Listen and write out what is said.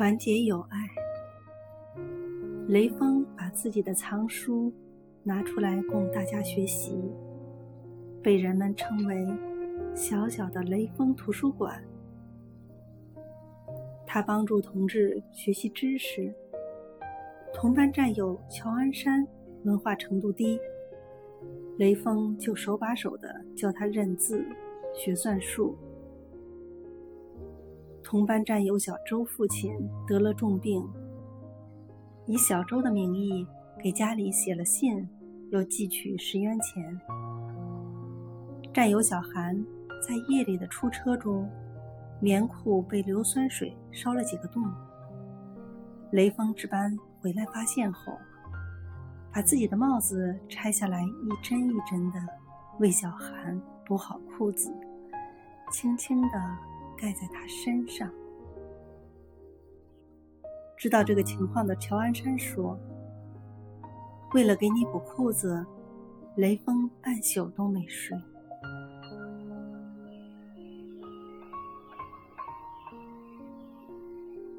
团结友爱。雷锋把自己的藏书拿出来供大家学习，被人们称为“小小的雷锋图书馆”。他帮助同志学习知识。同班战友乔安山文化程度低，雷锋就手把手的教他认字、学算术。同班战友小周父亲得了重病，以小周的名义给家里写了信，又寄去十元钱。战友小韩在夜里的出车中，棉裤被硫酸水烧了几个洞。雷锋值班回来发现后，把自己的帽子拆下来，一针一针的为小韩补好裤子，轻轻的。盖在他身上。知道这个情况的乔安山说：“为了给你补裤子，雷锋半宿都没睡。”